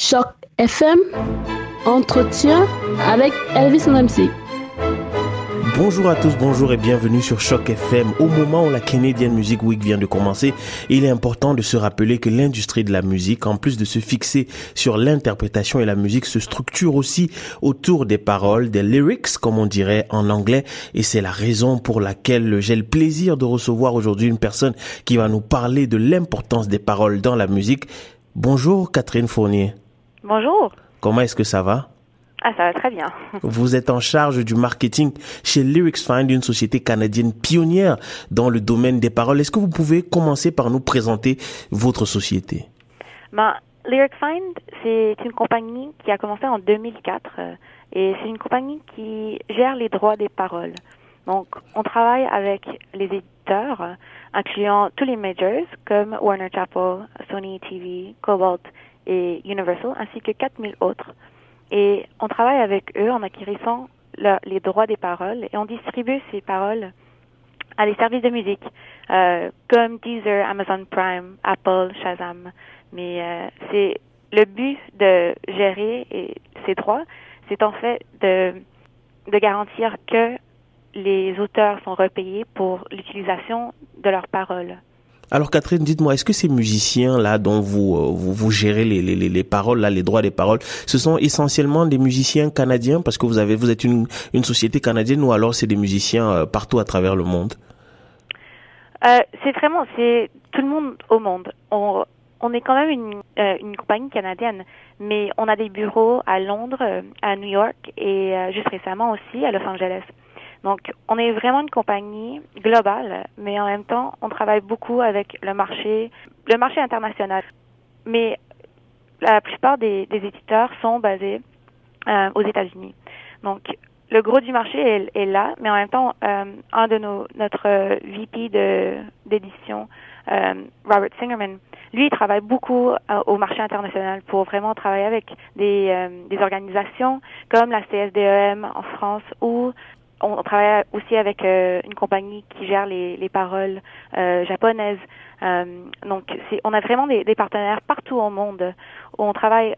Choc FM, entretien avec Elvis MC. Bonjour à tous, bonjour et bienvenue sur Choc FM. Au moment où la Canadian Music Week vient de commencer, il est important de se rappeler que l'industrie de la musique, en plus de se fixer sur l'interprétation et la musique, se structure aussi autour des paroles, des lyrics, comme on dirait en anglais. Et c'est la raison pour laquelle j'ai le plaisir de recevoir aujourd'hui une personne qui va nous parler de l'importance des paroles dans la musique. Bonjour Catherine Fournier. Bonjour. Comment est-ce que ça va? Ah, ça va très bien. Vous êtes en charge du marketing chez Lyrics Find, une société canadienne pionnière dans le domaine des paroles. Est-ce que vous pouvez commencer par nous présenter votre société? Ben, Lyrics Find, c'est une compagnie qui a commencé en 2004 euh, et c'est une compagnie qui gère les droits des paroles. Donc, on travaille avec les éditeurs, incluant tous les majors comme Warner Chappell, Sony TV, Cobalt et Universal, ainsi que 4000 autres. Et on travaille avec eux en acquérissant les droits des paroles et on distribue ces paroles à des services de musique euh, comme Deezer, Amazon Prime, Apple, Shazam. Mais euh, c'est le but de gérer ces droits, c'est en fait de, de garantir que les auteurs sont repayés pour l'utilisation de leurs paroles. Alors Catherine, dites-moi, est-ce que ces musiciens-là dont vous, euh, vous, vous gérez les, les, les, paroles, là, les droits des paroles, ce sont essentiellement des musiciens canadiens? Parce que vous avez vous êtes une, une société canadienne ou alors c'est des musiciens euh, partout à travers le monde? Euh, C'est vraiment c'est tout le monde au monde. On, on est quand même une, une compagnie canadienne, mais on a des bureaux à Londres, à New York et juste récemment aussi à Los Angeles. Donc, on est vraiment une compagnie globale, mais en même temps, on travaille beaucoup avec le marché, le marché international. Mais la plupart des, éditeurs sont basés euh, aux États-Unis. Donc, le gros du marché est, là, mais en même temps, euh, un de nos, notre VP de d'édition, euh, Robert Singerman, lui, il travaille beaucoup au marché international pour vraiment travailler avec des, des organisations comme la CSDEM en France ou on travaille aussi avec euh, une compagnie qui gère les, les paroles euh, japonaises. Euh, donc, on a vraiment des, partenaires partout au monde où on travaille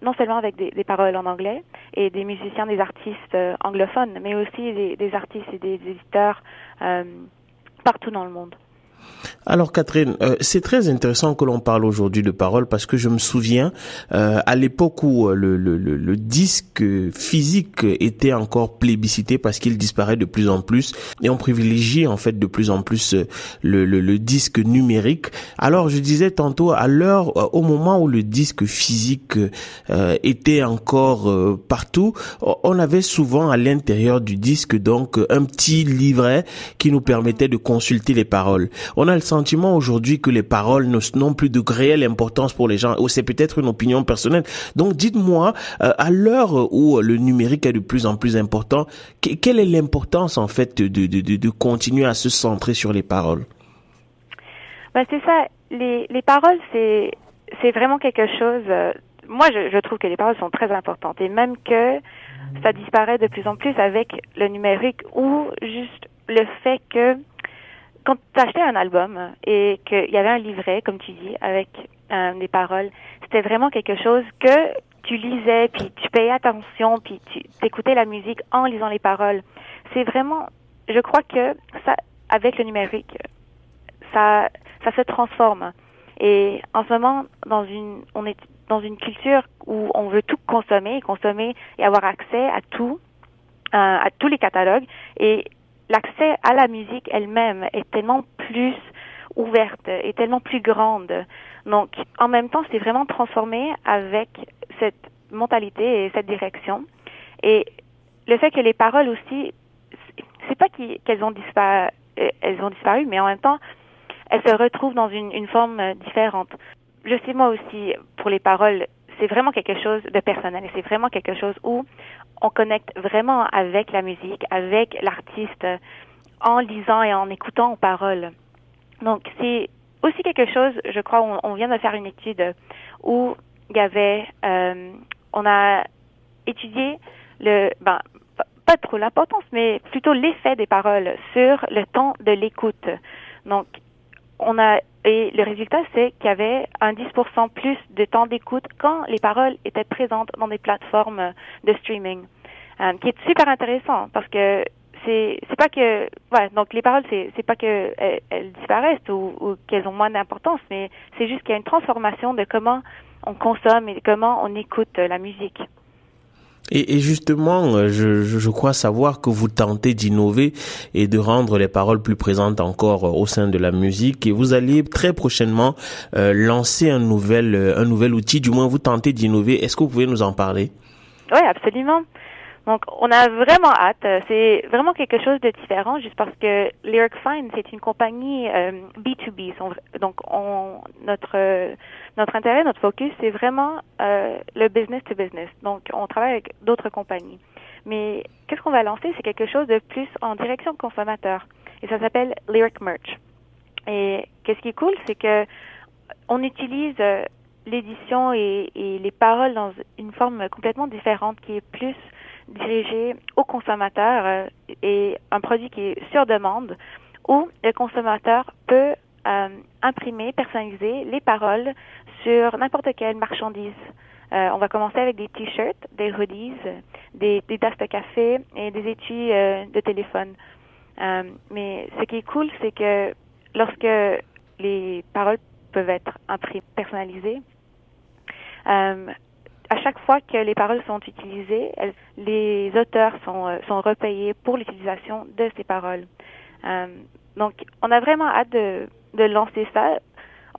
non seulement avec des, paroles en anglais et des musiciens, des artistes anglophones, mais aussi des artistes et des éditeurs partout dans le monde. Alors Catherine, euh, c'est très intéressant que l'on parle aujourd'hui de paroles parce que je me souviens euh, à l'époque où euh, le, le, le, disque physique était encore plébiscité parce qu'il disparaît de plus en plus et on privilégie en fait de plus en plus le, le disque numérique. Alors je disais tantôt à l'heure, au moment où le disque physique était encore partout, on avait souvent à l'intérieur du disque donc un petit livret qui nous permettait de consulter les paroles. On a le sentiment aujourd'hui que les paroles n'ont plus de réelle importance pour les gens. Ou c'est peut-être une opinion personnelle. Donc dites-moi, euh, à l'heure où le numérique est de plus en plus important, quelle est l'importance en fait de, continuer à se centrer sur les paroles? Ben, C'est ça. Les, les paroles, c'est c'est vraiment quelque chose. Euh, moi, je, je trouve que les paroles sont très importantes et même que ça disparaît de plus en plus avec le numérique ou juste le fait que quand tu achetais un album et qu'il y avait un livret, comme tu dis, avec euh, des paroles, c'était vraiment quelque chose que tu lisais, puis tu payais attention, puis tu écoutais la musique en lisant les paroles. C'est vraiment, je crois que ça, avec le numérique, ça, ça se transforme. Et en ce moment, dans une, on est dans une culture où on veut tout consommer, consommer et avoir accès à tout, euh, à tous les catalogues. Et l'accès à la musique elle-même est tellement plus ouverte et tellement plus grande. Donc, en même temps, c'est vraiment transformé avec cette mentalité et cette direction. Et le fait que les paroles aussi, c'est pas qu'elles ont disparu, elles ont disparu, mais en même temps, elles se retrouvent dans une forme différente. Je sais moi aussi, pour les paroles, c'est vraiment quelque chose de personnel et c'est vraiment quelque chose où on connecte vraiment avec la musique, avec l'artiste, en lisant et en écoutant aux paroles. Donc, c'est aussi quelque chose, je crois, on, vient de faire une étude où il y avait, euh, on a étudié le, ben, pas trop l'importance, mais plutôt l'effet des paroles sur le temps de l'écoute. Donc, on a et le résultat, c'est qu'il y avait un 10% plus de temps d'écoute quand les paroles étaient présentes dans des plateformes de streaming, euh, qui est super intéressant parce que c'est c'est pas que voilà donc les paroles c'est c'est pas que elles, disparaissent ou, ou qu'elles ont moins d'importance mais c'est juste qu'il y a une transformation de comment on consomme et comment on écoute la musique. Et, justement, euh, je, crois savoir que vous tentez d'innover et de rendre les paroles plus présentes encore euh, au sein de la musique. Et vous allez très prochainement euh, lancer un un nouvel outil. Du moins, vous tentez d'innover. Est-ce que vous pouvez nous en parler? Oui, absolument. Donc, on a vraiment hâte. C'est vraiment quelque chose de différent, juste parce que Lyric Fine, c'est une compagnie euh, B2B. Donc, on, notre notre intérêt, notre focus, c'est vraiment euh, le business to business. Donc, on travaille avec d'autres compagnies. Mais qu'est-ce qu'on va lancer? C'est quelque chose de plus en direction consommateur. Et ça s'appelle Lyric Merch. Et qu'est-ce qui est cool, c'est que on utilise euh, l'édition et les paroles dans une forme complètement différente qui est plus dirigé au consommateur euh, et un produit qui est sur demande où le consommateur peut euh, imprimer, personnaliser les paroles sur n'importe quelle marchandise. Euh, on va commencer avec des t-shirts, des hoodies, des, des tasses de café et des étuis de téléphone. mais ce qui est cool, c'est que lorsque les paroles peuvent être imprimées, personnalisées, à chaque fois que les paroles sont utilisées, les auteurs sont, euh, sont repayés pour l'utilisation de ces paroles. Euh, donc, on a vraiment hâte de, de lancer ça.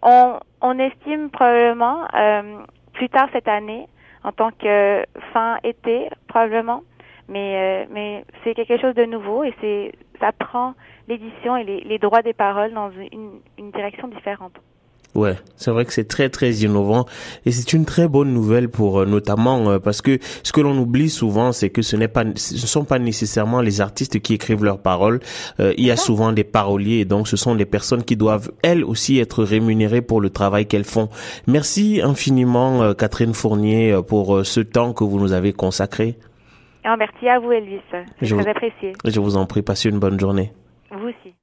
On, on estime probablement euh, plus tard cette année, en tant que fin été, probablement. Mais, mais c'est quelque chose de nouveau et c'est ça prend l'édition et les, les droits des paroles dans une, une direction différente. Ouais, c'est vrai que c'est très très innovant et c'est une très bonne nouvelle pour euh, notamment euh, parce que ce que l'on oublie souvent c'est que ce n'est pas ce ne sont pas nécessairement les artistes qui écrivent leurs paroles, euh, il y a souvent des paroliers et donc ce sont des personnes qui doivent elles aussi être rémunérées pour le travail qu'elles font. Merci infiniment Catherine Fournier pour ce temps que vous nous avez consacré. merci à vous Elvis, c'est très apprécié. Je vous en prie, passez une bonne journée. Vous aussi.